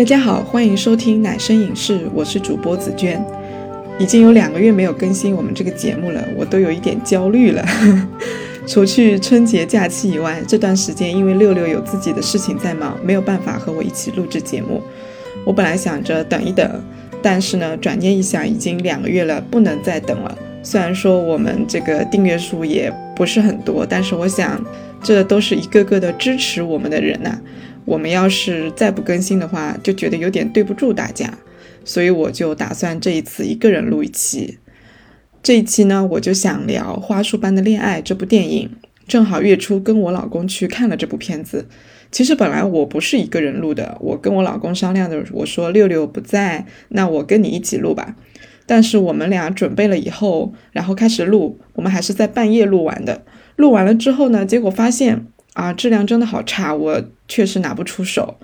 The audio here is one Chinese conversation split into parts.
大家好，欢迎收听奶声影视，我是主播紫娟。已经有两个月没有更新我们这个节目了，我都有一点焦虑了。除去春节假期以外，这段时间因为六六有自己的事情在忙，没有办法和我一起录制节目。我本来想着等一等，但是呢，转念一想，已经两个月了，不能再等了。虽然说我们这个订阅数也不是很多，但是我想，这都是一个个的支持我们的人呐。我们要是再不更新的话，就觉得有点对不住大家，所以我就打算这一次一个人录一期。这一期呢，我就想聊《花束般的恋爱》这部电影。正好月初跟我老公去看了这部片子。其实本来我不是一个人录的，我跟我老公商量的，我说六六不在，那我跟你一起录吧。但是我们俩准备了以后，然后开始录，我们还是在半夜录完的。录完了之后呢，结果发现。啊，质量真的好差，我确实拿不出手，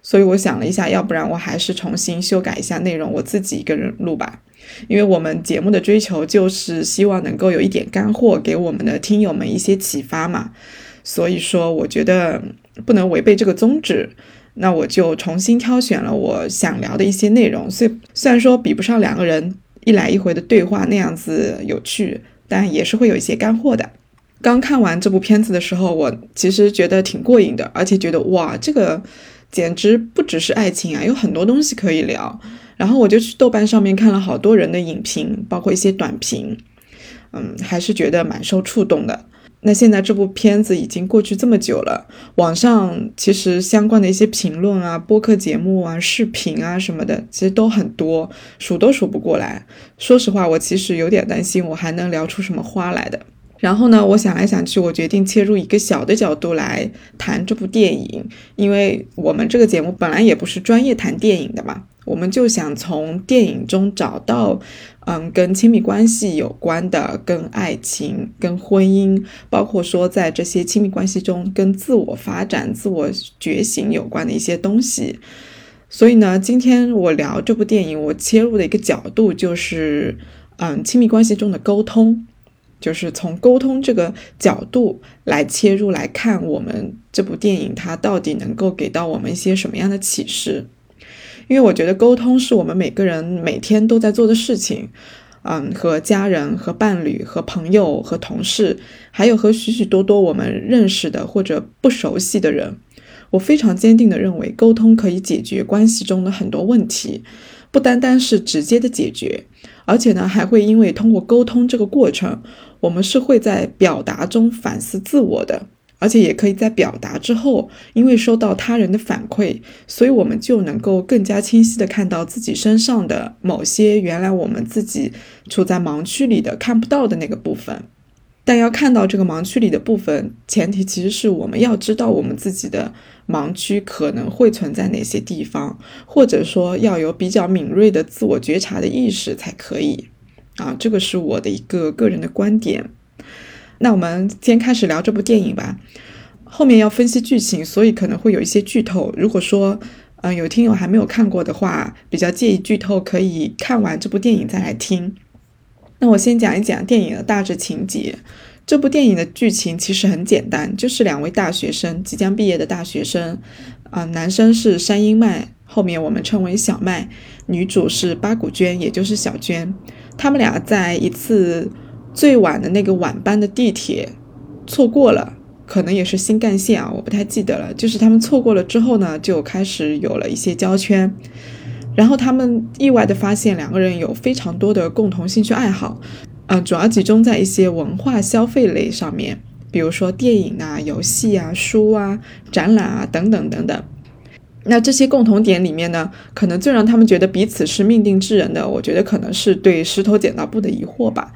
所以我想了一下，要不然我还是重新修改一下内容，我自己一个人录吧。因为我们节目的追求就是希望能够有一点干货，给我们的听友们一些启发嘛。所以说，我觉得不能违背这个宗旨，那我就重新挑选了我想聊的一些内容。虽虽然说比不上两个人一来一回的对话那样子有趣，但也是会有一些干货的。刚看完这部片子的时候，我其实觉得挺过瘾的，而且觉得哇，这个简直不只是爱情啊，有很多东西可以聊。然后我就去豆瓣上面看了好多人的影评，包括一些短评，嗯，还是觉得蛮受触动的。那现在这部片子已经过去这么久了，网上其实相关的一些评论啊、播客节目啊、视频啊什么的，其实都很多，数都数不过来。说实话，我其实有点担心，我还能聊出什么花来的。然后呢，我想来想去，我决定切入一个小的角度来谈这部电影，因为我们这个节目本来也不是专业谈电影的嘛，我们就想从电影中找到，嗯，跟亲密关系有关的、跟爱情、跟婚姻，包括说在这些亲密关系中跟自我发展、自我觉醒有关的一些东西。所以呢，今天我聊这部电影，我切入的一个角度就是，嗯，亲密关系中的沟通。就是从沟通这个角度来切入来看，我们这部电影它到底能够给到我们一些什么样的启示？因为我觉得沟通是我们每个人每天都在做的事情，嗯，和家人、和伴侣、和朋友、和同事，还有和许许多多我们认识的或者不熟悉的人，我非常坚定的认为，沟通可以解决关系中的很多问题，不单单是直接的解决。而且呢，还会因为通过沟通这个过程，我们是会在表达中反思自我的，而且也可以在表达之后，因为收到他人的反馈，所以我们就能够更加清晰的看到自己身上的某些原来我们自己处在盲区里的看不到的那个部分。但要看到这个盲区里的部分，前提其实是我们要知道我们自己的盲区可能会存在哪些地方，或者说要有比较敏锐的自我觉察的意识才可以。啊，这个是我的一个个人的观点。那我们先开始聊这部电影吧。后面要分析剧情，所以可能会有一些剧透。如果说，嗯，有听友还没有看过的话，比较介意剧透，可以看完这部电影再来听。那我先讲一讲电影的大致情节。这部电影的剧情其实很简单，就是两位大学生即将毕业的大学生，啊，男生是山鹰麦，后面我们称为小麦，女主是八股娟，也就是小娟。他们俩在一次最晚的那个晚班的地铁错过了，可能也是新干线啊，我不太记得了。就是他们错过了之后呢，就开始有了一些交圈。然后他们意外的发现，两个人有非常多的共同兴趣爱好，嗯，主要集中在一些文化消费类上面，比如说电影啊、游戏啊、书啊、展览啊等等等等。那这些共同点里面呢，可能最让他们觉得彼此是命定之人的，我觉得可能是对石头剪刀布的疑惑吧。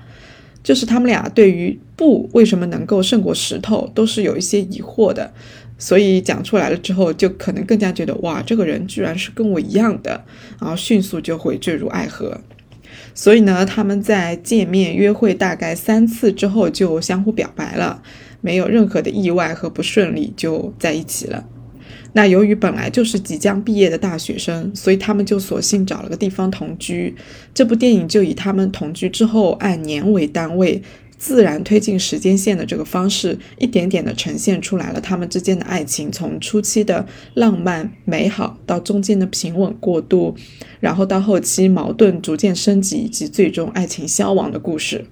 就是他们俩对于布为什么能够胜过石头，都是有一些疑惑的。所以讲出来了之后，就可能更加觉得哇，这个人居然是跟我一样的，然后迅速就会坠入爱河。所以呢，他们在见面约会大概三次之后就相互表白了，没有任何的意外和不顺利就在一起了。那由于本来就是即将毕业的大学生，所以他们就索性找了个地方同居。这部电影就以他们同居之后按年为单位自然推进时间线的这个方式，一点点的呈现出来了他们之间的爱情，从初期的浪漫美好，到中间的平稳过渡，然后到后期矛盾逐渐升级，以及最终爱情消亡的故事。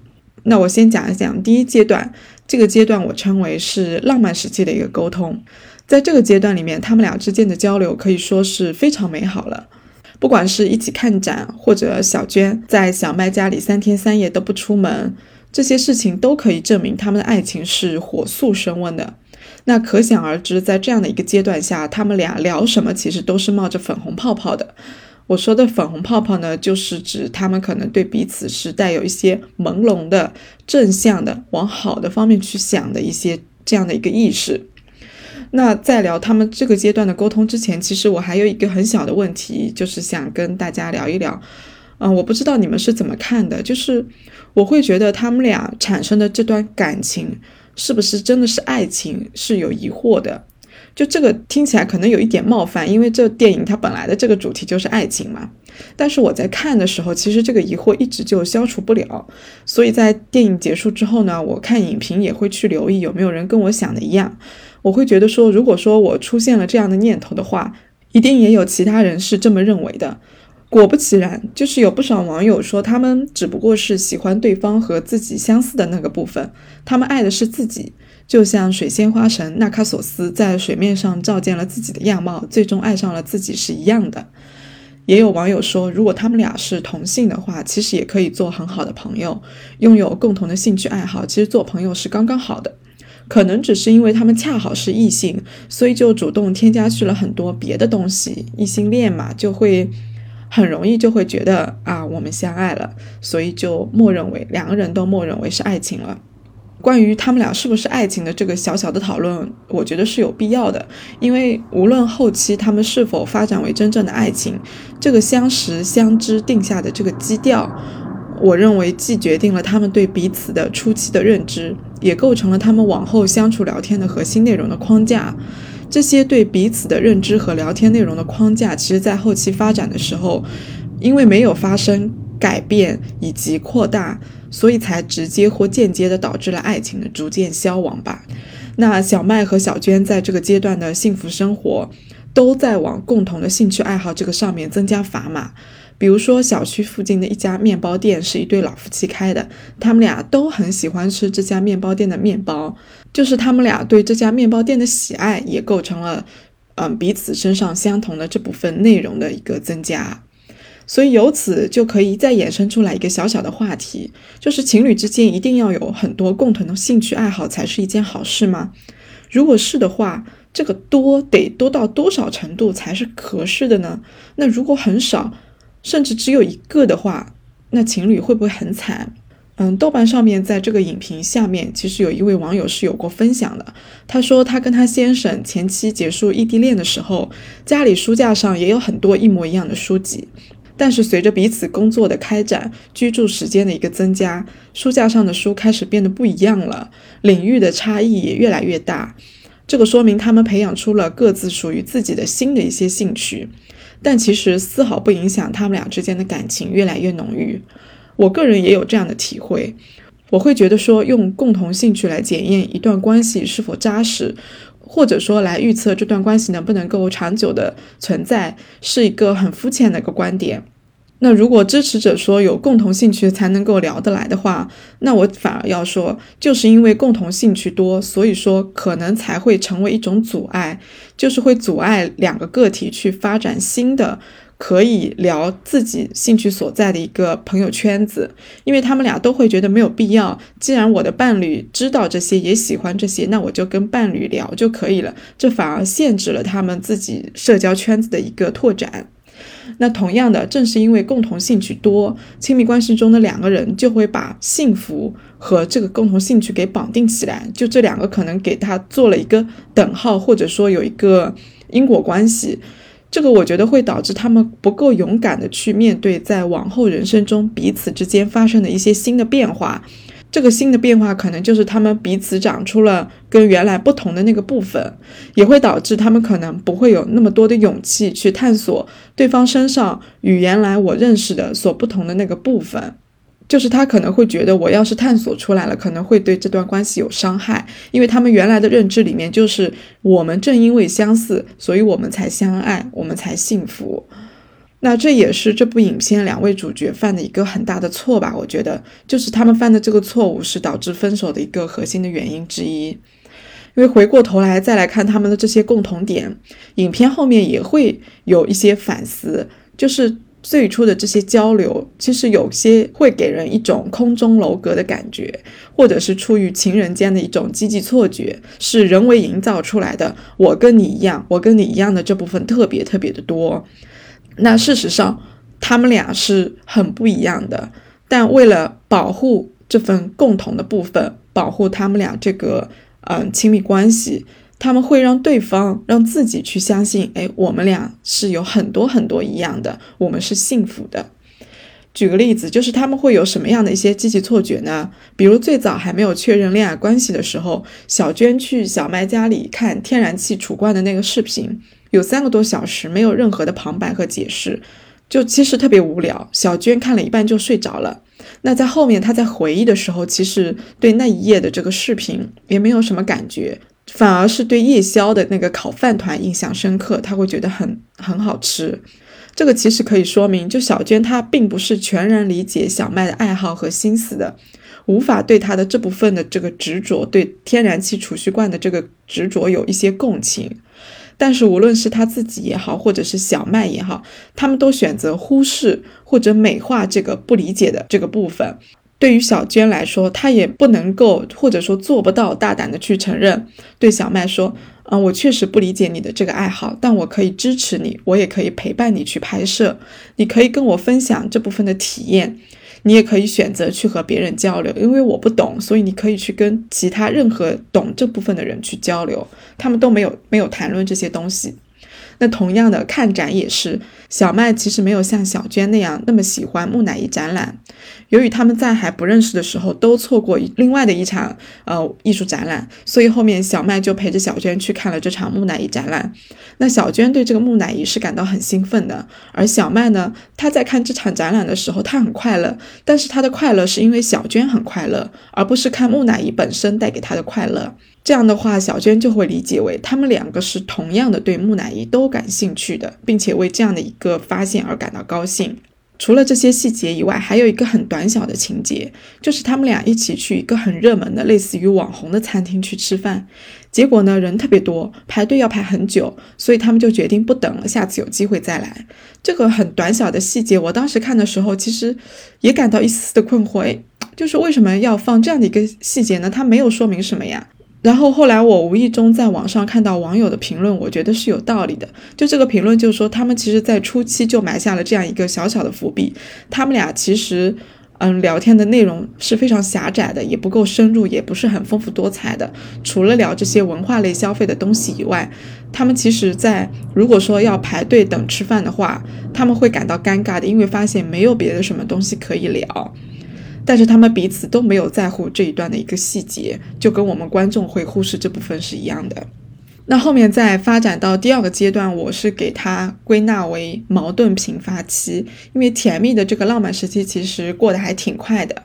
那我先讲一讲第一阶段，这个阶段我称为是浪漫时期的一个沟通。在这个阶段里面，他们俩之间的交流可以说是非常美好了。不管是一起看展，或者小娟在小麦家里三天三夜都不出门，这些事情都可以证明他们的爱情是火速升温的。那可想而知，在这样的一个阶段下，他们俩聊什么其实都是冒着粉红泡泡的。我说的粉红泡泡呢，就是指他们可能对彼此是带有一些朦胧的、正向的、往好的方面去想的一些这样的一个意识。那在聊他们这个阶段的沟通之前，其实我还有一个很小的问题，就是想跟大家聊一聊。嗯，我不知道你们是怎么看的，就是我会觉得他们俩产生的这段感情是不是真的是爱情，是有疑惑的。就这个听起来可能有一点冒犯，因为这电影它本来的这个主题就是爱情嘛。但是我在看的时候，其实这个疑惑一直就消除不了。所以在电影结束之后呢，我看影评也会去留意有没有人跟我想的一样。我会觉得说，如果说我出现了这样的念头的话，一定也有其他人是这么认为的。果不其然，就是有不少网友说，他们只不过是喜欢对方和自己相似的那个部分，他们爱的是自己，就像水仙花神纳卡索斯在水面上照见了自己的样貌，最终爱上了自己是一样的。也有网友说，如果他们俩是同性的话，其实也可以做很好的朋友，拥有共同的兴趣爱好，其实做朋友是刚刚好的。可能只是因为他们恰好是异性，所以就主动添加去了很多别的东西。异性恋嘛，就会很容易就会觉得啊，我们相爱了，所以就默认为两个人都默认为是爱情了。关于他们俩是不是爱情的这个小小的讨论，我觉得是有必要的，因为无论后期他们是否发展为真正的爱情，这个相识相知定下的这个基调。我认为既决定了他们对彼此的初期的认知，也构成了他们往后相处聊天的核心内容的框架。这些对彼此的认知和聊天内容的框架，其实在后期发展的时候，因为没有发生改变以及扩大，所以才直接或间接的导致了爱情的逐渐消亡吧。那小麦和小娟在这个阶段的幸福生活，都在往共同的兴趣爱好这个上面增加砝码。比如说，小区附近的一家面包店是一对老夫妻开的，他们俩都很喜欢吃这家面包店的面包，就是他们俩对这家面包店的喜爱，也构成了，嗯，彼此身上相同的这部分内容的一个增加。所以由此就可以再衍生出来一个小小的话题，就是情侣之间一定要有很多共同的兴趣爱好才是一件好事吗？如果是的话，这个多得多到多少程度才是合适的呢？那如果很少？甚至只有一个的话，那情侣会不会很惨？嗯，豆瓣上面在这个影评下面，其实有一位网友是有过分享的。他说，他跟他先生前期结束异地恋的时候，家里书架上也有很多一模一样的书籍，但是随着彼此工作的开展，居住时间的一个增加，书架上的书开始变得不一样了，领域的差异也越来越大。这个说明他们培养出了各自属于自己的新的一些兴趣。但其实丝毫不影响他们俩之间的感情越来越浓郁。我个人也有这样的体会，我会觉得说用共同兴趣来检验一段关系是否扎实，或者说来预测这段关系能不能够长久的存在，是一个很肤浅的一个观点。那如果支持者说有共同兴趣才能够聊得来的话，那我反而要说，就是因为共同兴趣多，所以说可能才会成为一种阻碍，就是会阻碍两个个体去发展新的可以聊自己兴趣所在的一个朋友圈子，因为他们俩都会觉得没有必要。既然我的伴侣知道这些，也喜欢这些，那我就跟伴侣聊就可以了，这反而限制了他们自己社交圈子的一个拓展。那同样的，正是因为共同兴趣多，亲密关系中的两个人就会把幸福和这个共同兴趣给绑定起来，就这两个可能给他做了一个等号，或者说有一个因果关系。这个我觉得会导致他们不够勇敢的去面对在往后人生中彼此之间发生的一些新的变化。这个新的变化可能就是他们彼此长出了跟原来不同的那个部分，也会导致他们可能不会有那么多的勇气去探索对方身上与原来我认识的所不同的那个部分。就是他可能会觉得，我要是探索出来了，可能会对这段关系有伤害，因为他们原来的认知里面就是我们正因为相似，所以我们才相爱，我们才幸福。那这也是这部影片两位主角犯的一个很大的错吧？我觉得，就是他们犯的这个错误是导致分手的一个核心的原因之一。因为回过头来再来看他们的这些共同点，影片后面也会有一些反思，就是最初的这些交流，其实有些会给人一种空中楼阁的感觉，或者是出于情人间的一种积极错觉，是人为营造出来的。我跟你一样，我跟你一样的这部分特别特别的多。那事实上，他们俩是很不一样的。但为了保护这份共同的部分，保护他们俩这个嗯亲密关系，他们会让对方让自己去相信，哎，我们俩是有很多很多一样的，我们是幸福的。举个例子，就是他们会有什么样的一些积极错觉呢？比如最早还没有确认恋爱关系的时候，小娟去小麦家里看天然气储罐的那个视频。有三个多小时，没有任何的旁白和解释，就其实特别无聊。小娟看了一半就睡着了。那在后面，她在回忆的时候，其实对那一页的这个视频也没有什么感觉，反而是对夜宵的那个烤饭团印象深刻。她会觉得很很好吃。这个其实可以说明，就小娟她并不是全然理解小麦的爱好和心思的，无法对他的这部分的这个执着，对天然气储蓄罐的这个执着有一些共情。但是无论是他自己也好，或者是小麦也好，他们都选择忽视或者美化这个不理解的这个部分。对于小娟来说，她也不能够或者说做不到大胆的去承认，对小麦说：“嗯，我确实不理解你的这个爱好，但我可以支持你，我也可以陪伴你去拍摄，你可以跟我分享这部分的体验。”你也可以选择去和别人交流，因为我不懂，所以你可以去跟其他任何懂这部分的人去交流，他们都没有没有谈论这些东西。那同样的看展也是，小麦其实没有像小娟那样那么喜欢木乃伊展览。由于他们在还不认识的时候都错过另外的一场呃艺术展览，所以后面小麦就陪着小娟去看了这场木乃伊展览。那小娟对这个木乃伊是感到很兴奋的，而小麦呢，他在看这场展览的时候他很快乐，但是他的快乐是因为小娟很快乐，而不是看木乃伊本身带给他的快乐。这样的话，小娟就会理解为他们两个是同样的对木乃伊都感兴趣的，并且为这样的一个发现而感到高兴。除了这些细节以外，还有一个很短小的情节，就是他们俩一起去一个很热门的类似于网红的餐厅去吃饭，结果呢人特别多，排队要排很久，所以他们就决定不等了，下次有机会再来。这个很短小的细节，我当时看的时候其实也感到一丝的困惑，就是为什么要放这样的一个细节呢？它没有说明什么呀。然后后来我无意中在网上看到网友的评论，我觉得是有道理的。就这个评论就是说，他们其实在初期就埋下了这样一个小小的伏笔。他们俩其实，嗯，聊天的内容是非常狭窄的，也不够深入，也不是很丰富多彩的。除了聊这些文化类消费的东西以外，他们其实，在如果说要排队等吃饭的话，他们会感到尴尬的，因为发现没有别的什么东西可以聊。但是他们彼此都没有在乎这一段的一个细节，就跟我们观众会忽视这部分是一样的。那后面再发展到第二个阶段，我是给它归纳为矛盾频发期，因为甜蜜的这个浪漫时期其实过得还挺快的。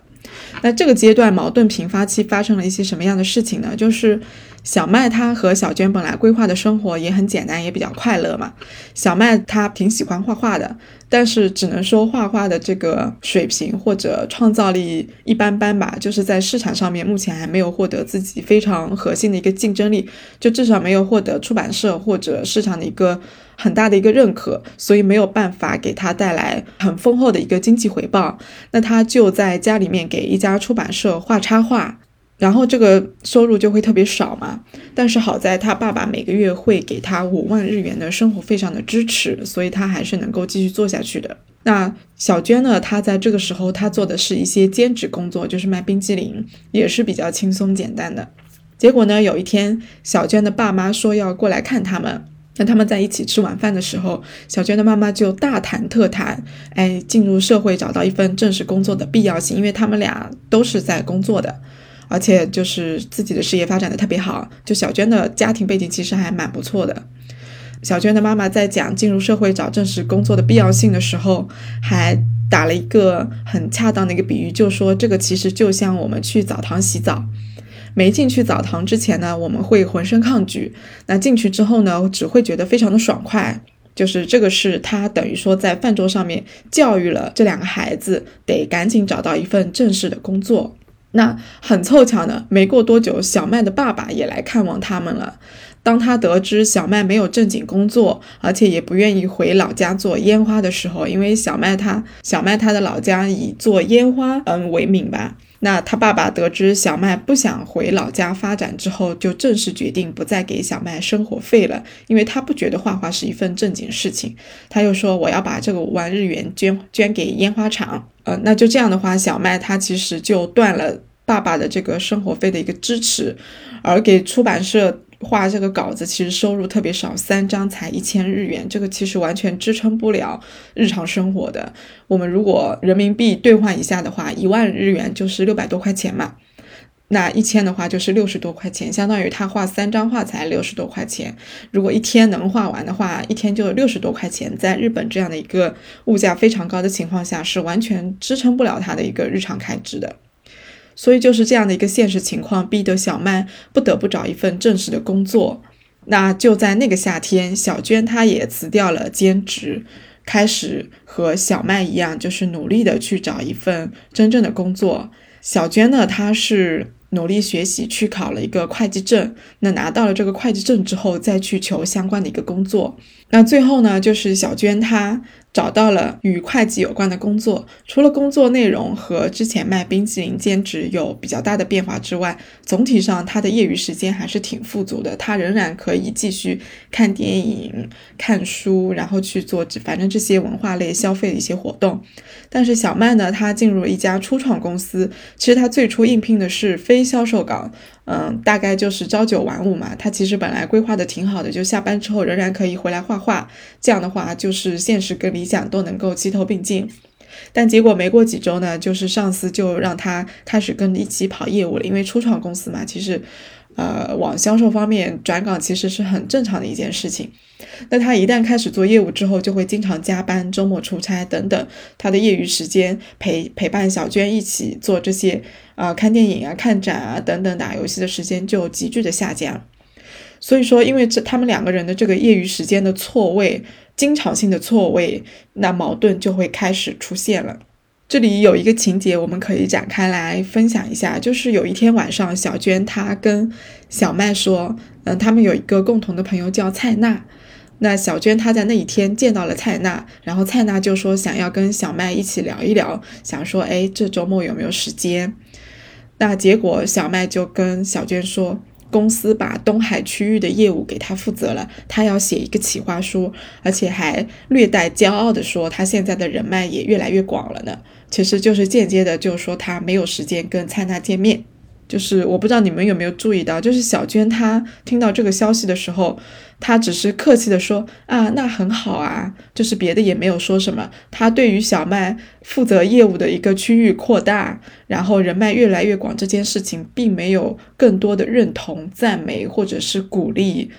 那这个阶段矛盾频发期发生了一些什么样的事情呢？就是小麦他和小娟本来规划的生活也很简单，也比较快乐嘛。小麦他挺喜欢画画的。但是只能说画画的这个水平或者创造力一般般吧，就是在市场上面目前还没有获得自己非常核心的一个竞争力，就至少没有获得出版社或者市场的一个很大的一个认可，所以没有办法给他带来很丰厚的一个经济回报。那他就在家里面给一家出版社画插画。然后这个收入就会特别少嘛，但是好在他爸爸每个月会给他五万日元的生活费上的支持，所以他还是能够继续做下去的。那小娟呢，她在这个时候她做的是一些兼职工作，就是卖冰激凌，也是比较轻松简单的。结果呢，有一天小娟的爸妈说要过来看他们，那他们在一起吃晚饭的时候，小娟的妈妈就大谈特谈，哎，进入社会找到一份正式工作的必要性，因为他们俩都是在工作的。而且就是自己的事业发展的特别好，就小娟的家庭背景其实还蛮不错的。小娟的妈妈在讲进入社会找正式工作的必要性的时候，还打了一个很恰当的一个比喻，就说这个其实就像我们去澡堂洗澡，没进去澡堂之前呢，我们会浑身抗拒，那进去之后呢，只会觉得非常的爽快。就是这个是他等于说在饭桌上面教育了这两个孩子，得赶紧找到一份正式的工作。那很凑巧呢，没过多久，小麦的爸爸也来看望他们了。当他得知小麦没有正经工作，而且也不愿意回老家做烟花的时候，因为小麦他小麦他的老家以做烟花嗯为名吧。那他爸爸得知小麦不想回老家发展之后，就正式决定不再给小麦生活费了，因为他不觉得画画是一份正经事情。他又说：“我要把这个五万日元捐捐给烟花厂。”呃，那就这样的话，小麦他其实就断了爸爸的这个生活费的一个支持，而给出版社。画这个稿子其实收入特别少，三张才一千日元，这个其实完全支撑不了日常生活的。我们如果人民币兑换一下的话，一万日元就是六百多块钱嘛，那一千的话就是六十多块钱，相当于他画三张画才六十多块钱。如果一天能画完的话，一天就六十多块钱，在日本这样的一个物价非常高的情况下，是完全支撑不了他的一个日常开支的。所以就是这样的一个现实情况，逼得小麦不得不找一份正式的工作。那就在那个夏天，小娟她也辞掉了兼职，开始和小麦一样，就是努力的去找一份真正的工作。小娟呢，她是努力学习，去考了一个会计证。那拿到了这个会计证之后，再去求相关的一个工作。那最后呢，就是小娟她。找到了与会计有关的工作，除了工作内容和之前卖冰淇淋兼职有比较大的变化之外，总体上她的业余时间还是挺富足的。她仍然可以继续看电影、看书，然后去做反正这些文化类消费的一些活动。但是小曼呢，她进入了一家初创公司，其实她最初应聘的是非销售岗。嗯，大概就是朝九晚五嘛。他其实本来规划的挺好的，就下班之后仍然可以回来画画。这样的话，就是现实跟理想都能够齐头并进。但结果没过几周呢，就是上司就让他开始跟一起跑业务了。因为初创公司嘛，其实。呃，往销售方面转岗其实是很正常的一件事情。那他一旦开始做业务之后，就会经常加班、周末出差等等。他的业余时间陪陪伴小娟一起做这些啊，看电影啊、看展啊等等，打游戏的时间就急剧的下降。所以说，因为这他们两个人的这个业余时间的错位、经常性的错位，那矛盾就会开始出现了。这里有一个情节，我们可以展开来分享一下。就是有一天晚上，小娟她跟小麦说，嗯，他们有一个共同的朋友叫蔡娜。那小娟她在那一天见到了蔡娜，然后蔡娜就说想要跟小麦一起聊一聊，想说，哎，这周末有没有时间？那结果小麦就跟小娟说。公司把东海区域的业务给他负责了，他要写一个企划书，而且还略带骄傲地说，他现在的人脉也越来越广了呢。其实就是间接的，就是说他没有时间跟蔡娜见面。就是我不知道你们有没有注意到，就是小娟她听到这个消息的时候，她只是客气的说啊，那很好啊，就是别的也没有说什么。她对于小麦负责业务的一个区域扩大，然后人脉越来越广这件事情，并没有更多的认同、赞美或者是鼓励，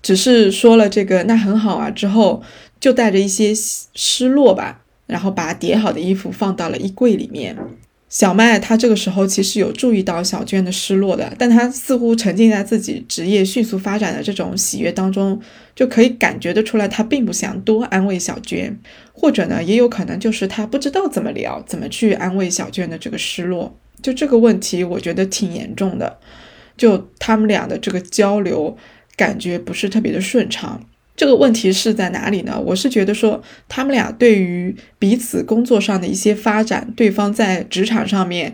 只是说了这个那很好啊之后，就带着一些失落吧，然后把叠好的衣服放到了衣柜里面。小麦他这个时候其实有注意到小娟的失落的，但他似乎沉浸在自己职业迅速发展的这种喜悦当中，就可以感觉得出来，他并不想多安慰小娟，或者呢，也有可能就是他不知道怎么聊，怎么去安慰小娟的这个失落。就这个问题，我觉得挺严重的，就他们俩的这个交流感觉不是特别的顺畅。这个问题是在哪里呢？我是觉得说，他们俩对于彼此工作上的一些发展，对方在职场上面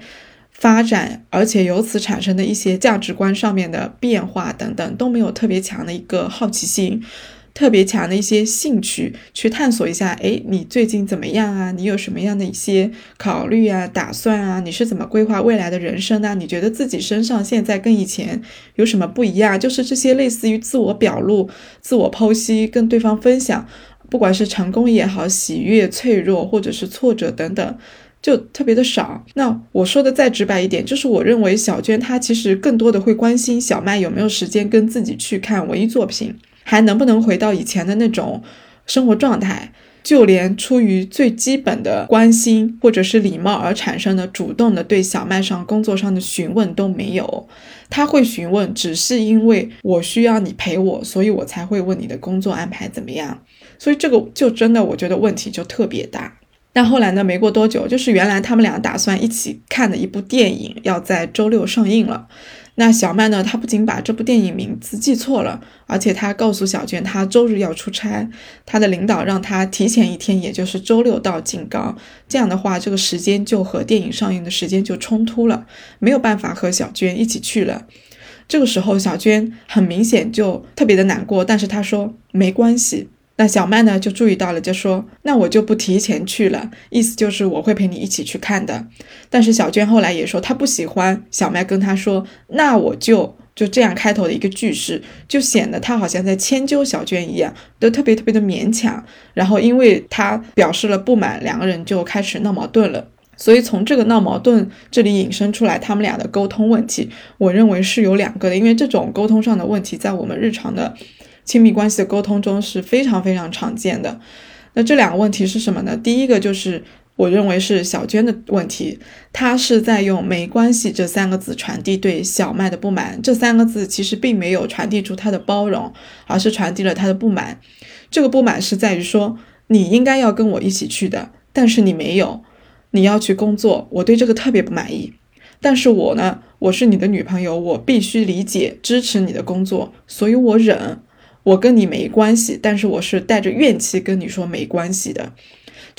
发展，而且由此产生的一些价值观上面的变化等等，都没有特别强的一个好奇心。特别强的一些兴趣，去探索一下。哎，你最近怎么样啊？你有什么样的一些考虑啊、打算啊？你是怎么规划未来的人生呢？你觉得自己身上现在跟以前有什么不一样？就是这些类似于自我表露、自我剖析，跟对方分享，不管是成功也好、喜悦、脆弱，或者是挫折等等，就特别的少。那我说的再直白一点，就是我认为小娟她其实更多的会关心小麦有没有时间跟自己去看文艺作品。还能不能回到以前的那种生活状态？就连出于最基本的关心或者是礼貌而产生的主动的对小麦上工作上的询问都没有。他会询问，只是因为我需要你陪我，所以我才会问你的工作安排怎么样。所以这个就真的我觉得问题就特别大。但后来呢，没过多久，就是原来他们俩打算一起看的一部电影要在周六上映了。那小麦呢？她不仅把这部电影名字记错了，而且她告诉小娟，她周日要出差，她的领导让她提前一天，也就是周六到静冈。这样的话，这个时间就和电影上映的时间就冲突了，没有办法和小娟一起去了。这个时候，小娟很明显就特别的难过，但是她说没关系。那小麦呢就注意到了，就说那我就不提前去了，意思就是我会陪你一起去看的。但是小娟后来也说她不喜欢小麦跟她说，那我就就这样开头的一个句式，就显得他好像在迁就小娟一样，都特别特别的勉强。然后因为她表示了不满，两个人就开始闹矛盾了。所以从这个闹矛盾这里引申出来，他们俩的沟通问题，我认为是有两个的，因为这种沟通上的问题在我们日常的。亲密关系的沟通中是非常非常常见的。那这两个问题是什么呢？第一个就是我认为是小娟的问题，她是在用“没关系”这三个字传递对小麦的不满。这三个字其实并没有传递出她的包容，而是传递了她的不满。这个不满是在于说，你应该要跟我一起去的，但是你没有，你要去工作，我对这个特别不满意。但是我呢，我是你的女朋友，我必须理解支持你的工作，所以我忍。我跟你没关系，但是我是带着怨气跟你说没关系的。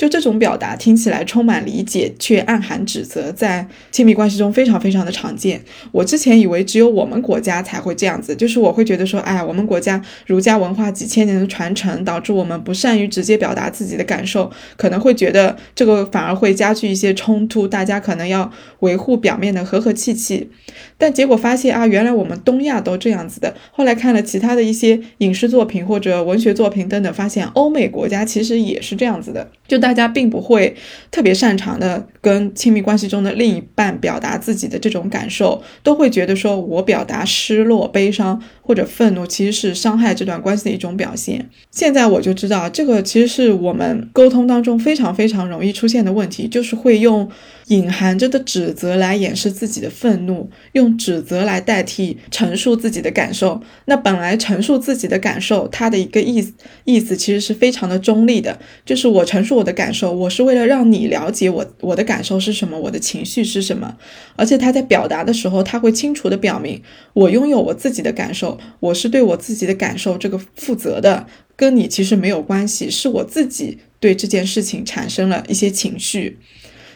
就这种表达听起来充满理解，却暗含指责，在亲密关系中非常非常的常见。我之前以为只有我们国家才会这样子，就是我会觉得说，哎，我们国家儒家文化几千年的传承，导致我们不善于直接表达自己的感受，可能会觉得这个反而会加剧一些冲突，大家可能要维护表面的和和气气。但结果发现啊，原来我们东亚都这样子的。后来看了其他的一些影视作品或者文学作品等等，发现欧美国家其实也是这样子的。就大大家并不会特别擅长的跟亲密关系中的另一半表达自己的这种感受，都会觉得说我表达失落、悲伤或者愤怒，其实是伤害这段关系的一种表现。现在我就知道，这个其实是我们沟通当中非常非常容易出现的问题，就是会用。隐含着的指责来掩饰自己的愤怒，用指责来代替陈述自己的感受。那本来陈述自己的感受，它的一个意思意思其实是非常的中立的，就是我陈述我的感受，我是为了让你了解我我的感受是什么，我的情绪是什么。而且他在表达的时候，他会清楚的表明，我拥有我自己的感受，我是对我自己的感受这个负责的，跟你其实没有关系，是我自己对这件事情产生了一些情绪。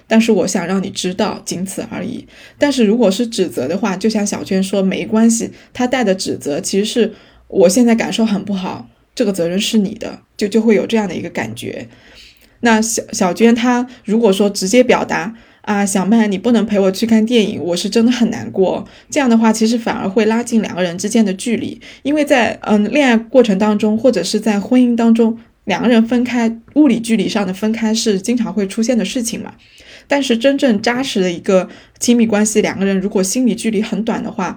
但是我想让你知道，仅此而已。但是如果是指责的话，就像小娟说，没关系，她带的指责其实是我现在感受很不好，这个责任是你的，就就会有这样的一个感觉。那小小娟她如果说直接表达啊，小曼你不能陪我去看电影，我是真的很难过。这样的话，其实反而会拉近两个人之间的距离，因为在嗯恋爱过程当中，或者是在婚姻当中，两个人分开，物理距离上的分开是经常会出现的事情嘛。但是真正扎实的一个亲密关系，两个人如果心理距离很短的话，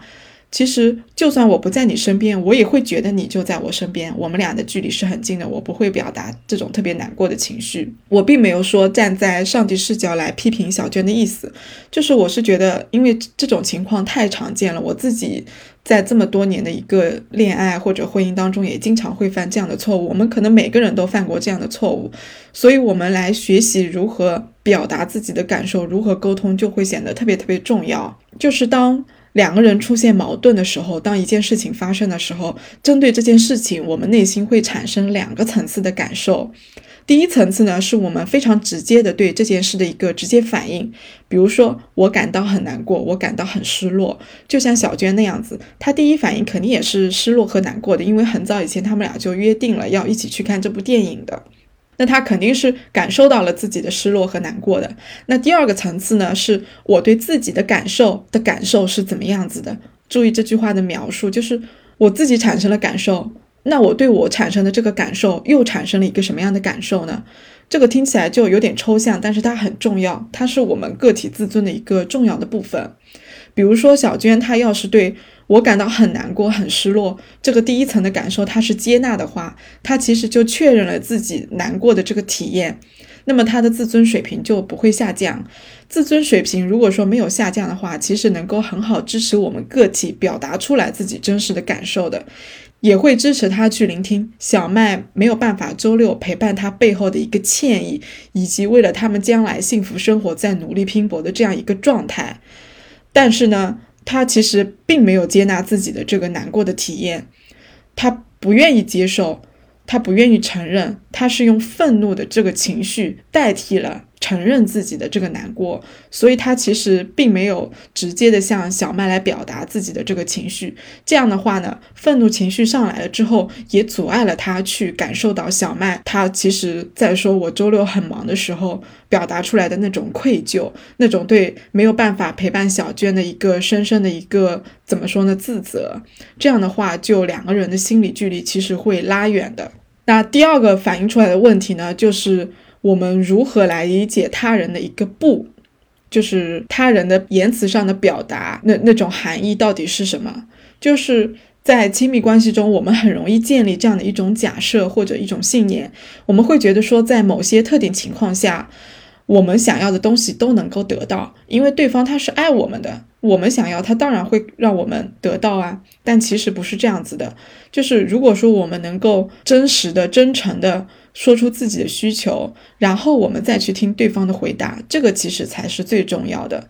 其实就算我不在你身边，我也会觉得你就在我身边，我们俩的距离是很近的。我不会表达这种特别难过的情绪。我并没有说站在上帝视角来批评小娟的意思，就是我是觉得，因为这种情况太常见了，我自己。在这么多年的一个恋爱或者婚姻当中，也经常会犯这样的错误。我们可能每个人都犯过这样的错误，所以我们来学习如何表达自己的感受，如何沟通，就会显得特别特别重要。就是当两个人出现矛盾的时候，当一件事情发生的时候，针对这件事情，我们内心会产生两个层次的感受。第一层次呢，是我们非常直接的对这件事的一个直接反应，比如说我感到很难过，我感到很失落，就像小娟那样子，她第一反应肯定也是失落和难过的，因为很早以前他们俩就约定了要一起去看这部电影的，那他肯定是感受到了自己的失落和难过的。那第二个层次呢，是我对自己的感受的感受是怎么样子的？注意这句话的描述，就是我自己产生了感受。那我对我产生的这个感受又产生了一个什么样的感受呢？这个听起来就有点抽象，但是它很重要，它是我们个体自尊的一个重要的部分。比如说小娟，她要是对我感到很难过、很失落，这个第一层的感受他是接纳的话，他其实就确认了自己难过的这个体验，那么他的自尊水平就不会下降。自尊水平如果说没有下降的话，其实能够很好支持我们个体表达出来自己真实的感受的。也会支持他去聆听小麦没有办法周六陪伴他背后的一个歉意，以及为了他们将来幸福生活在努力拼搏的这样一个状态。但是呢，他其实并没有接纳自己的这个难过的体验，他不愿意接受，他不愿意承认，他是用愤怒的这个情绪代替了。承认自己的这个难过，所以他其实并没有直接的向小麦来表达自己的这个情绪。这样的话呢，愤怒情绪上来了之后，也阻碍了他去感受到小麦他其实在说我周六很忙的时候表达出来的那种愧疚，那种对没有办法陪伴小娟的一个深深的一个怎么说呢自责。这样的话，就两个人的心理距离其实会拉远的。那第二个反映出来的问题呢，就是。我们如何来理解他人的一个不，就是他人的言辞上的表达，那那种含义到底是什么？就是在亲密关系中，我们很容易建立这样的一种假设或者一种信念，我们会觉得说，在某些特定情况下，我们想要的东西都能够得到，因为对方他是爱我们的，我们想要他当然会让我们得到啊。但其实不是这样子的，就是如果说我们能够真实的、真诚的。说出自己的需求，然后我们再去听对方的回答，这个其实才是最重要的。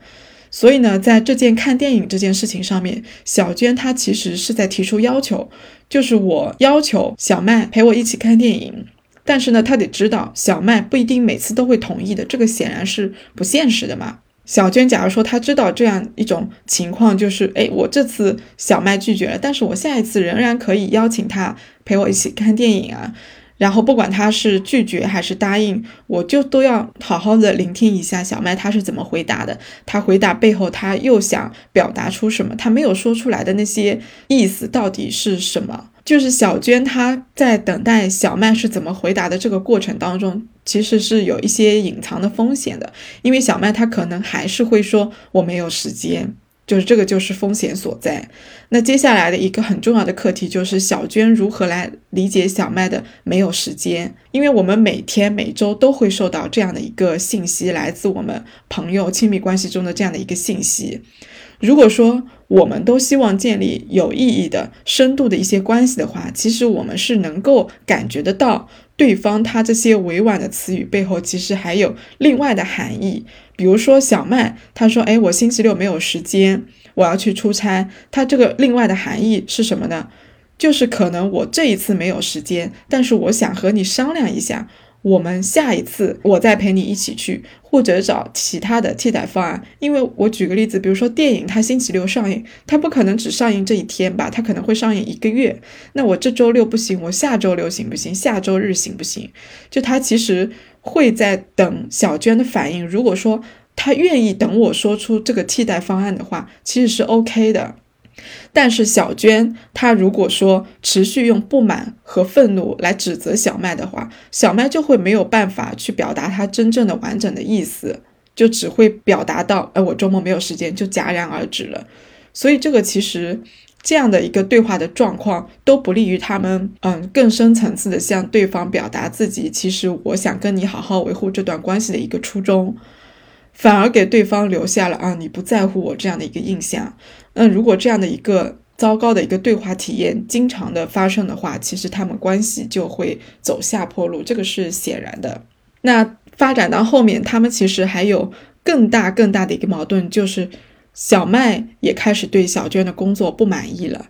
所以呢，在这件看电影这件事情上面，小娟她其实是在提出要求，就是我要求小麦陪我一起看电影。但是呢，她得知道小麦不一定每次都会同意的，这个显然是不现实的嘛。小娟假如说她知道这样一种情况，就是哎，我这次小麦拒绝了，但是我下一次仍然可以邀请他陪我一起看电影啊。然后不管他是拒绝还是答应，我就都要好好的聆听一下小麦他是怎么回答的。他回答背后他又想表达出什么？他没有说出来的那些意思到底是什么？就是小娟她在等待小麦是怎么回答的这个过程当中，其实是有一些隐藏的风险的，因为小麦他可能还是会说我没有时间。就是这个，就是风险所在。那接下来的一个很重要的课题就是小娟如何来理解小麦的没有时间，因为我们每天每周都会受到这样的一个信息，来自我们朋友亲密关系中的这样的一个信息。如果说我们都希望建立有意义的、深度的一些关系的话，其实我们是能够感觉得到对方他这些委婉的词语背后，其实还有另外的含义。比如说小麦，他说：“哎，我星期六没有时间，我要去出差。”他这个另外的含义是什么呢？就是可能我这一次没有时间，但是我想和你商量一下。我们下一次我再陪你一起去，或者找其他的替代方案。因为我举个例子，比如说电影它星期六上映，它不可能只上映这一天吧？它可能会上映一个月。那我这周六不行，我下周六行不行？下周日行不行？就它其实会在等小娟的反应。如果说他愿意等我说出这个替代方案的话，其实是 OK 的。但是小娟她如果说持续用不满和愤怒来指责小麦的话，小麦就会没有办法去表达他真正的完整的意思，就只会表达到，哎，我周末没有时间，就戛然而止了。所以这个其实这样的一个对话的状况都不利于他们，嗯，更深层次的向对方表达自己，其实我想跟你好好维护这段关系的一个初衷。反而给对方留下了啊，你不在乎我这样的一个印象。那如果这样的一个糟糕的一个对话体验经常的发生的话，其实他们关系就会走下坡路，这个是显然的。那发展到后面，他们其实还有更大更大的一个矛盾，就是小麦也开始对小娟的工作不满意了。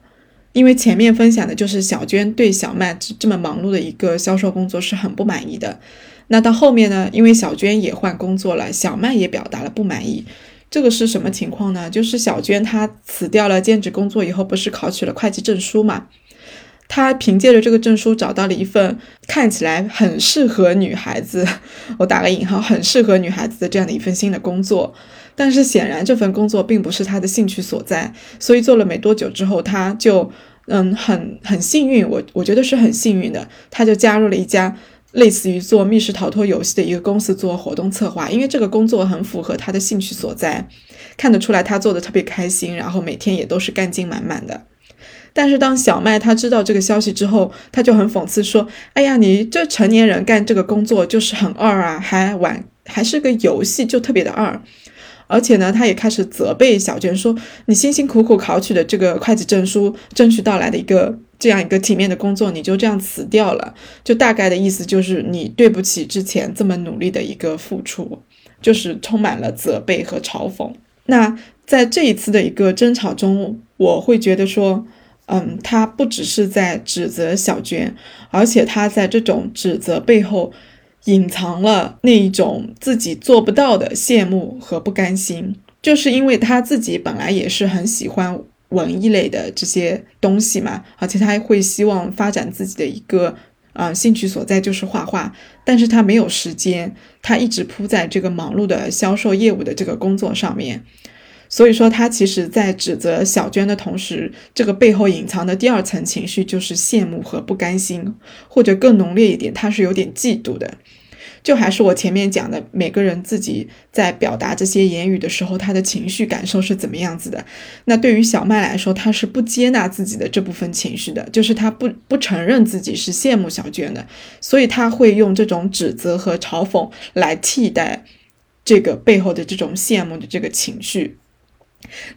因为前面分享的就是小娟对小麦这么忙碌的一个销售工作是很不满意的。那到后面呢？因为小娟也换工作了，小麦也表达了不满意。这个是什么情况呢？就是小娟她辞掉了兼职工作以后，不是考取了会计证书嘛？她凭借着这个证书找到了一份看起来很适合女孩子，我打个引号，很适合女孩子的这样的一份新的工作。但是显然这份工作并不是他的兴趣所在，所以做了没多久之后，他就嗯很很幸运，我我觉得是很幸运的，他就加入了一家。类似于做密室逃脱游戏的一个公司做活动策划，因为这个工作很符合他的兴趣所在，看得出来他做的特别开心，然后每天也都是干劲满满的。但是当小麦他知道这个消息之后，他就很讽刺说：“哎呀，你这成年人干这个工作就是很二啊，还玩还是个游戏，就特别的二。”而且呢，他也开始责备小娟说：“你辛辛苦苦考取的这个会计证书，争取到来的一个这样一个体面的工作，你就这样辞掉了，就大概的意思就是你对不起之前这么努力的一个付出，就是充满了责备和嘲讽。那在这一次的一个争吵中，我会觉得说，嗯，他不只是在指责小娟，而且他在这种指责背后。”隐藏了那一种自己做不到的羡慕和不甘心，就是因为他自己本来也是很喜欢文艺类的这些东西嘛，而且他会希望发展自己的一个啊兴趣所在就是画画，但是他没有时间，他一直扑在这个忙碌的销售业务的这个工作上面。所以说，他其实，在指责小娟的同时，这个背后隐藏的第二层情绪就是羡慕和不甘心，或者更浓烈一点，他是有点嫉妒的。就还是我前面讲的，每个人自己在表达这些言语的时候，他的情绪感受是怎么样子的。那对于小麦来说，他是不接纳自己的这部分情绪的，就是他不不承认自己是羡慕小娟的，所以他会用这种指责和嘲讽来替代这个背后的这种羡慕的这个情绪。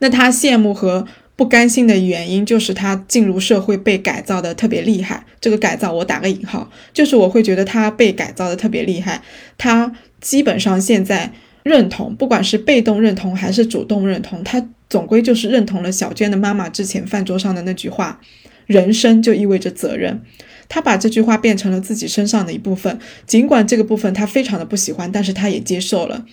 那他羡慕和不甘心的原因，就是他进入社会被改造的特别厉害。这个改造我打个引号，就是我会觉得他被改造的特别厉害。他基本上现在认同，不管是被动认同还是主动认同，他总归就是认同了小娟的妈妈之前饭桌上的那句话：“人生就意味着责任。”他把这句话变成了自己身上的一部分，尽管这个部分他非常的不喜欢，但是他也接受了。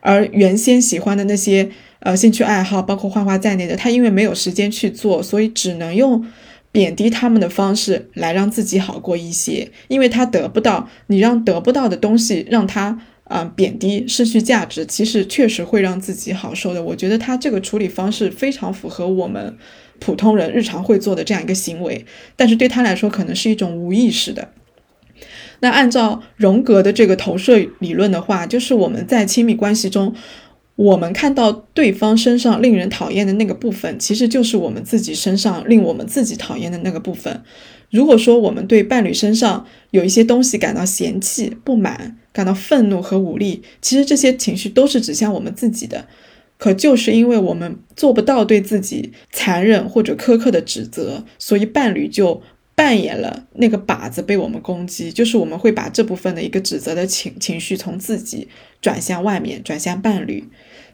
而原先喜欢的那些。呃，兴趣爱好包括画画在内的，他因为没有时间去做，所以只能用贬低他们的方式来让自己好过一些。因为他得不到，你让得不到的东西让他啊贬低、失去价值，其实确实会让自己好受的。我觉得他这个处理方式非常符合我们普通人日常会做的这样一个行为，但是对他来说可能是一种无意识的。那按照荣格的这个投射理论的话，就是我们在亲密关系中。我们看到对方身上令人讨厌的那个部分，其实就是我们自己身上令我们自己讨厌的那个部分。如果说我们对伴侣身上有一些东西感到嫌弃、不满、感到愤怒和无力，其实这些情绪都是指向我们自己的。可就是因为我们做不到对自己残忍或者苛刻的指责，所以伴侣就扮演了那个靶子被我们攻击。就是我们会把这部分的一个指责的情情绪从自己转向外面，转向伴侣。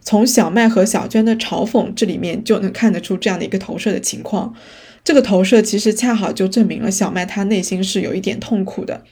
从小麦和小娟的嘲讽这里面就能看得出这样的一个投射的情况，这个投射其实恰好就证明了小麦他内心是有一点痛苦的，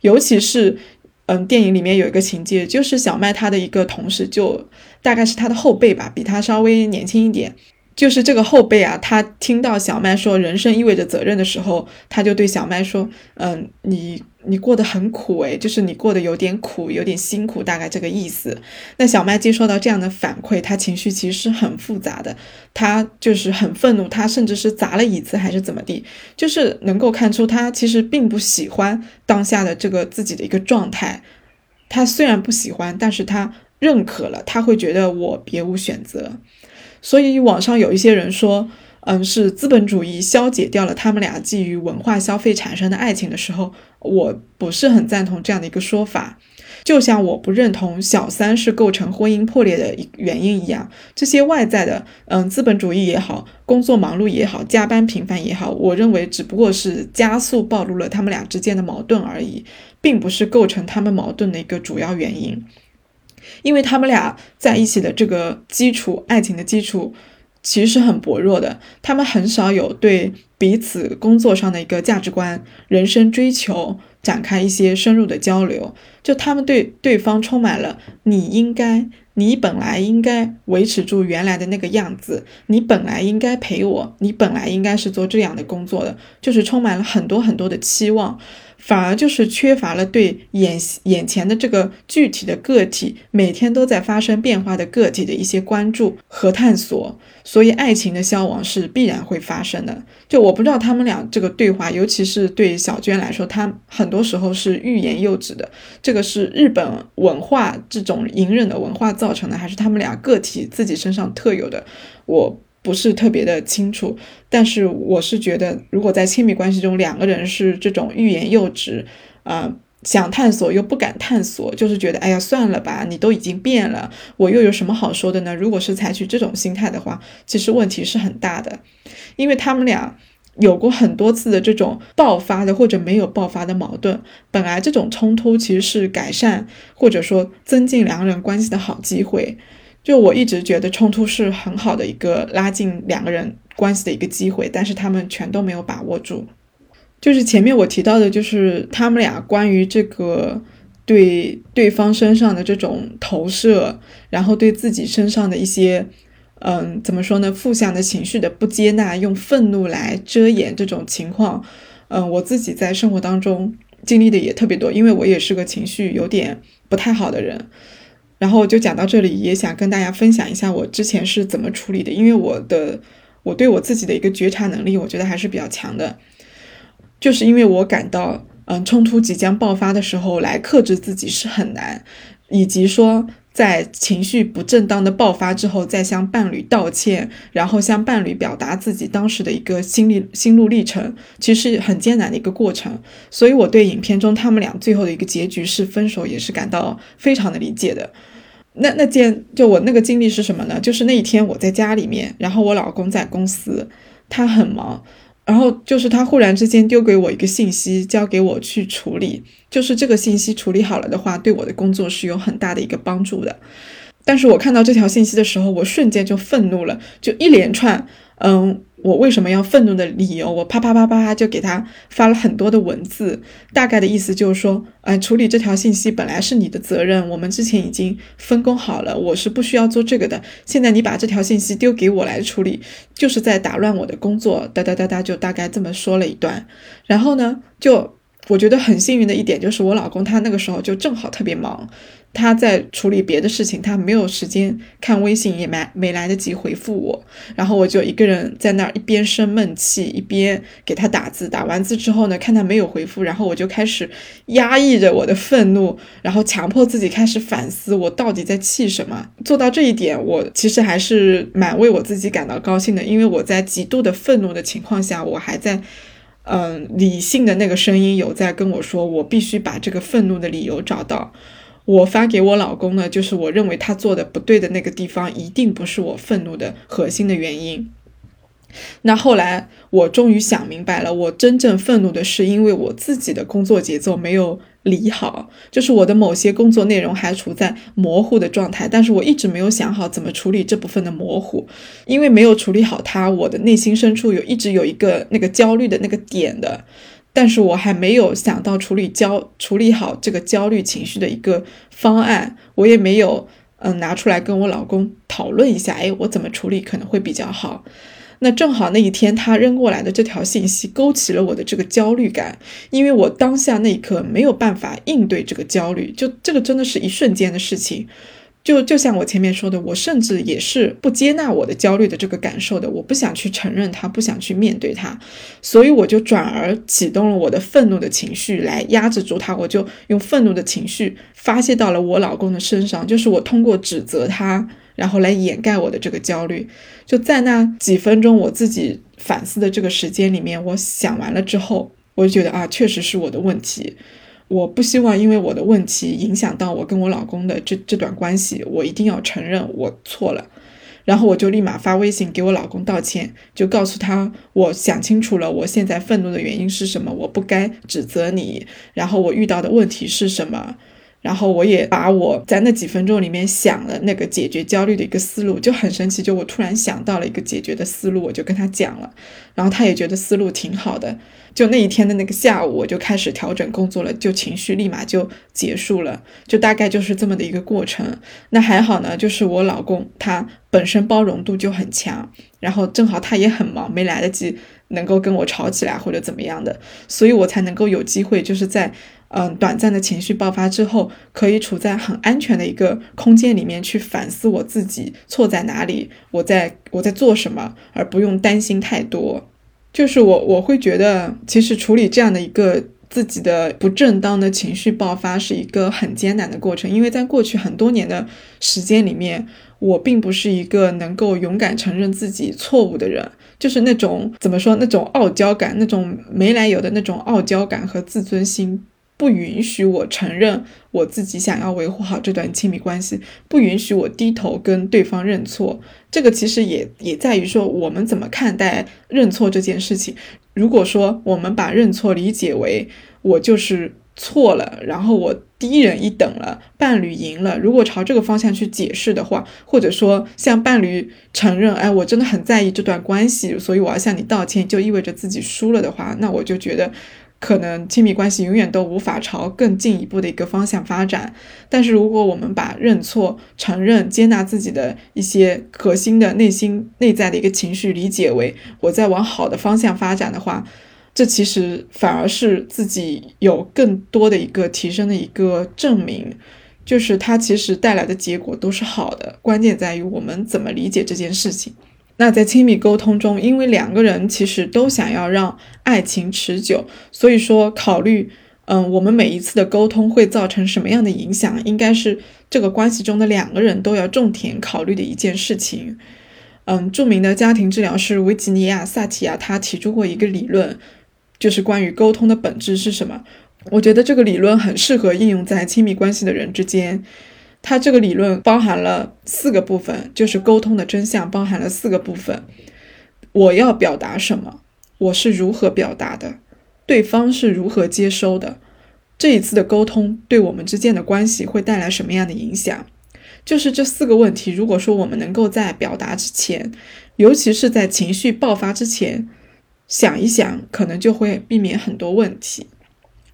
尤其是，嗯，电影里面有一个情节，就是小麦他的一个同事，就大概是他的后辈吧，比他稍微年轻一点。就是这个后辈啊，他听到小麦说“人生意味着责任”的时候，他就对小麦说：“嗯，你你过得很苦诶，就是你过得有点苦，有点辛苦，大概这个意思。”那小麦接受到这样的反馈，他情绪其实是很复杂的，他就是很愤怒，他甚至是砸了椅子还是怎么地，就是能够看出他其实并不喜欢当下的这个自己的一个状态。他虽然不喜欢，但是他认可了，他会觉得我别无选择。所以网上有一些人说，嗯，是资本主义消解掉了他们俩基于文化消费产生的爱情的时候，我不是很赞同这样的一个说法。就像我不认同小三是构成婚姻破裂的一原因一样，这些外在的，嗯，资本主义也好，工作忙碌也好，加班频繁也好，我认为只不过是加速暴露了他们俩之间的矛盾而已，并不是构成他们矛盾的一个主要原因。因为他们俩在一起的这个基础，爱情的基础其实是很薄弱的。他们很少有对彼此工作上的一个价值观、人生追求展开一些深入的交流。就他们对对方充满了“你应该，你本来应该维持住原来的那个样子，你本来应该陪我，你本来应该是做这样的工作的”，就是充满了很多很多的期望。反而就是缺乏了对眼眼前的这个具体的个体，每天都在发生变化的个体的一些关注和探索。所以，爱情的消亡是必然会发生的。就我不知道他们俩这个对话，尤其是对小娟来说，她很多时候是欲言又止的。这个是日本文化这种隐忍的文化造成的，还是他们俩个体自己身上特有的？我。不是特别的清楚，但是我是觉得，如果在亲密关系中，两个人是这种欲言又止，啊，想探索又不敢探索，就是觉得，哎呀，算了吧，你都已经变了，我又有什么好说的呢？如果是采取这种心态的话，其实问题是很大的，因为他们俩有过很多次的这种爆发的或者没有爆发的矛盾，本来这种冲突其实是改善或者说增进两个人关系的好机会。就我一直觉得冲突是很好的一个拉近两个人关系的一个机会，但是他们全都没有把握住。就是前面我提到的，就是他们俩关于这个对对方身上的这种投射，然后对自己身上的一些，嗯，怎么说呢，负向的情绪的不接纳，用愤怒来遮掩这种情况。嗯，我自己在生活当中经历的也特别多，因为我也是个情绪有点不太好的人。然后就讲到这里，也想跟大家分享一下我之前是怎么处理的。因为我的我对我自己的一个觉察能力，我觉得还是比较强的。就是因为我感到，嗯，冲突即将爆发的时候，来克制自己是很难，以及说在情绪不正当的爆发之后，再向伴侣道歉，然后向伴侣表达自己当时的一个心历心路历程，其实很艰难的一个过程。所以我对影片中他们俩最后的一个结局是分手，也是感到非常的理解的。那那件就我那个经历是什么呢？就是那一天我在家里面，然后我老公在公司，他很忙，然后就是他忽然之间丢给我一个信息，交给我去处理。就是这个信息处理好了的话，对我的工作是有很大的一个帮助的。但是我看到这条信息的时候，我瞬间就愤怒了，就一连串，嗯。我为什么要愤怒的理由？我啪啪啪啪就给他发了很多的文字，大概的意思就是说，哎，处理这条信息本来是你的责任，我们之前已经分工好了，我是不需要做这个的。现在你把这条信息丢给我来处理，就是在打乱我的工作。哒哒哒哒，就大概这么说了一段。然后呢，就我觉得很幸运的一点就是，我老公他那个时候就正好特别忙。他在处理别的事情，他没有时间看微信，也没没来得及回复我。然后我就一个人在那儿一边生闷气，一边给他打字。打完字之后呢，看他没有回复，然后我就开始压抑着我的愤怒，然后强迫自己开始反思我到底在气什么。做到这一点，我其实还是蛮为我自己感到高兴的，因为我在极度的愤怒的情况下，我还在，嗯，理性的那个声音有在跟我说，我必须把这个愤怒的理由找到。我发给我老公呢，就是我认为他做的不对的那个地方，一定不是我愤怒的核心的原因。那后来我终于想明白了，我真正愤怒的是因为我自己的工作节奏没有理好，就是我的某些工作内容还处在模糊的状态，但是我一直没有想好怎么处理这部分的模糊，因为没有处理好它，我的内心深处有一直有一个那个焦虑的那个点的。但是我还没有想到处理焦处理好这个焦虑情绪的一个方案，我也没有嗯拿出来跟我老公讨论一下，哎，我怎么处理可能会比较好。那正好那一天他扔过来的这条信息勾起了我的这个焦虑感，因为我当下那一刻没有办法应对这个焦虑，就这个真的是一瞬间的事情。就就像我前面说的，我甚至也是不接纳我的焦虑的这个感受的，我不想去承认它，不想去面对它，所以我就转而启动了我的愤怒的情绪来压制住它，我就用愤怒的情绪发泄到了我老公的身上，就是我通过指责他，然后来掩盖我的这个焦虑。就在那几分钟我自己反思的这个时间里面，我想完了之后，我就觉得啊，确实是我的问题。我不希望因为我的问题影响到我跟我老公的这这段关系，我一定要承认我错了，然后我就立马发微信给我老公道歉，就告诉他我想清楚了，我现在愤怒的原因是什么，我不该指责你，然后我遇到的问题是什么。然后我也把我在那几分钟里面想了那个解决焦虑的一个思路，就很神奇。就我突然想到了一个解决的思路，我就跟他讲了，然后他也觉得思路挺好的。就那一天的那个下午，我就开始调整工作了，就情绪立马就结束了。就大概就是这么的一个过程。那还好呢，就是我老公他本身包容度就很强，然后正好他也很忙，没来得及。能够跟我吵起来或者怎么样的，所以我才能够有机会，就是在嗯短暂的情绪爆发之后，可以处在很安全的一个空间里面去反思我自己错在哪里，我在我在做什么，而不用担心太多。就是我我会觉得，其实处理这样的一个。自己的不正当的情绪爆发是一个很艰难的过程，因为在过去很多年的时间里面，我并不是一个能够勇敢承认自己错误的人，就是那种怎么说，那种傲娇感，那种没来由的那种傲娇感和自尊心。不允许我承认我自己想要维护好这段亲密关系，不允许我低头跟对方认错。这个其实也也在于说我们怎么看待认错这件事情。如果说我们把认错理解为我就是错了，然后我低人一等了，伴侣赢了，如果朝这个方向去解释的话，或者说向伴侣承认，哎，我真的很在意这段关系，所以我要向你道歉，就意味着自己输了的话，那我就觉得。可能亲密关系永远都无法朝更进一步的一个方向发展。但是，如果我们把认错、承认、接纳自己的一些核心的内心内在的一个情绪理解为我在往好的方向发展的话，这其实反而是自己有更多的一个提升的一个证明，就是它其实带来的结果都是好的。关键在于我们怎么理解这件事情。那在亲密沟通中，因为两个人其实都想要让爱情持久，所以说考虑，嗯，我们每一次的沟通会造成什么样的影响，应该是这个关系中的两个人都要重点考虑的一件事情。嗯，著名的家庭治疗师维吉尼亚·萨提亚他提出过一个理论，就是关于沟通的本质是什么。我觉得这个理论很适合应用在亲密关系的人之间。它这个理论包含了四个部分，就是沟通的真相包含了四个部分。我要表达什么？我是如何表达的？对方是如何接收的？这一次的沟通对我们之间的关系会带来什么样的影响？就是这四个问题。如果说我们能够在表达之前，尤其是在情绪爆发之前想一想，可能就会避免很多问题。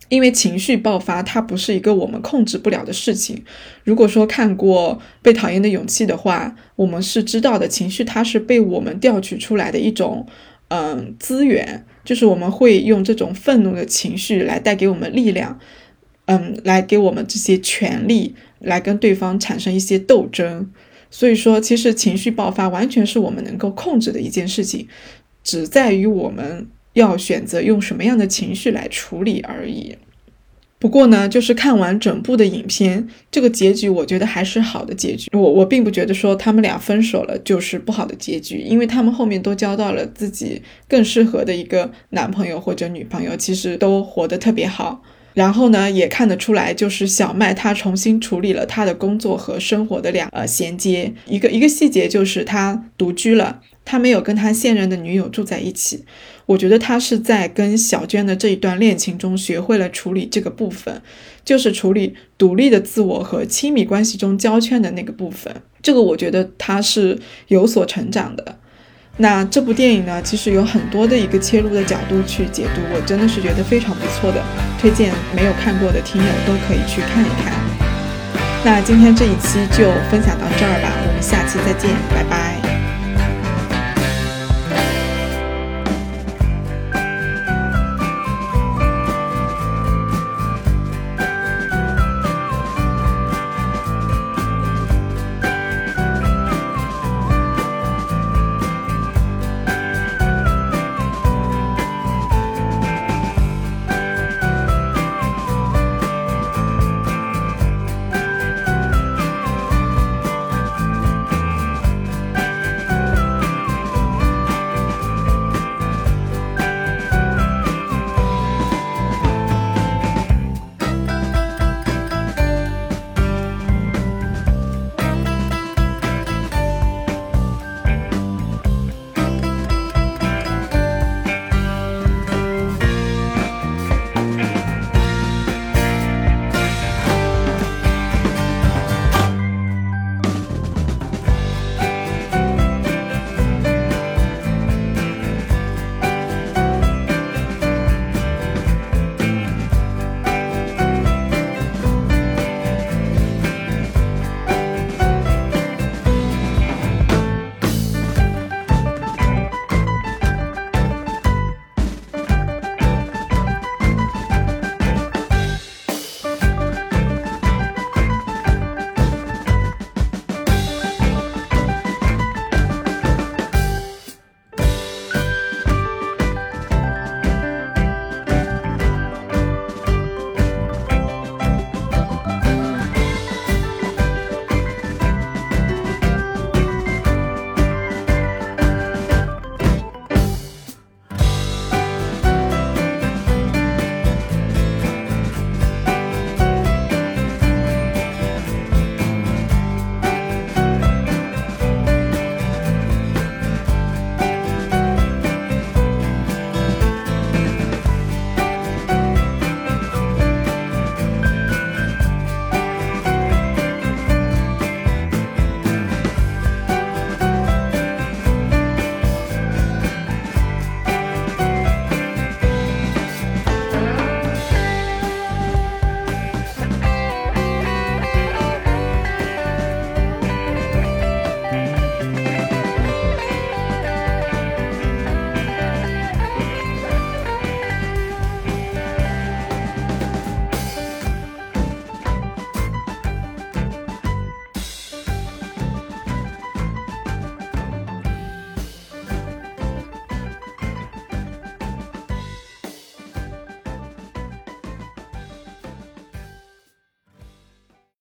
因为情绪爆发，它不是一个我们控制不了的事情。如果说看过《被讨厌的勇气》的话，我们是知道的，情绪它是被我们调取出来的一种，嗯，资源，就是我们会用这种愤怒的情绪来带给我们力量，嗯，来给我们这些权利，来跟对方产生一些斗争。所以说，其实情绪爆发完全是我们能够控制的一件事情，只在于我们。要选择用什么样的情绪来处理而已。不过呢，就是看完整部的影片，这个结局我觉得还是好的结局。我我并不觉得说他们俩分手了就是不好的结局，因为他们后面都交到了自己更适合的一个男朋友或者女朋友，其实都活得特别好。然后呢，也看得出来，就是小麦他重新处理了他的工作和生活的两呃衔接。一个一个细节就是他独居了，他没有跟他现任的女友住在一起。我觉得他是在跟小娟的这一段恋情中学会了处理这个部分，就是处理独立的自我和亲密关系中交圈的那个部分。这个我觉得他是有所成长的。那这部电影呢，其实有很多的一个切入的角度去解读，我真的是觉得非常不错的，推荐没有看过的听友都可以去看一看。那今天这一期就分享到这儿吧，我们下期再见，拜拜。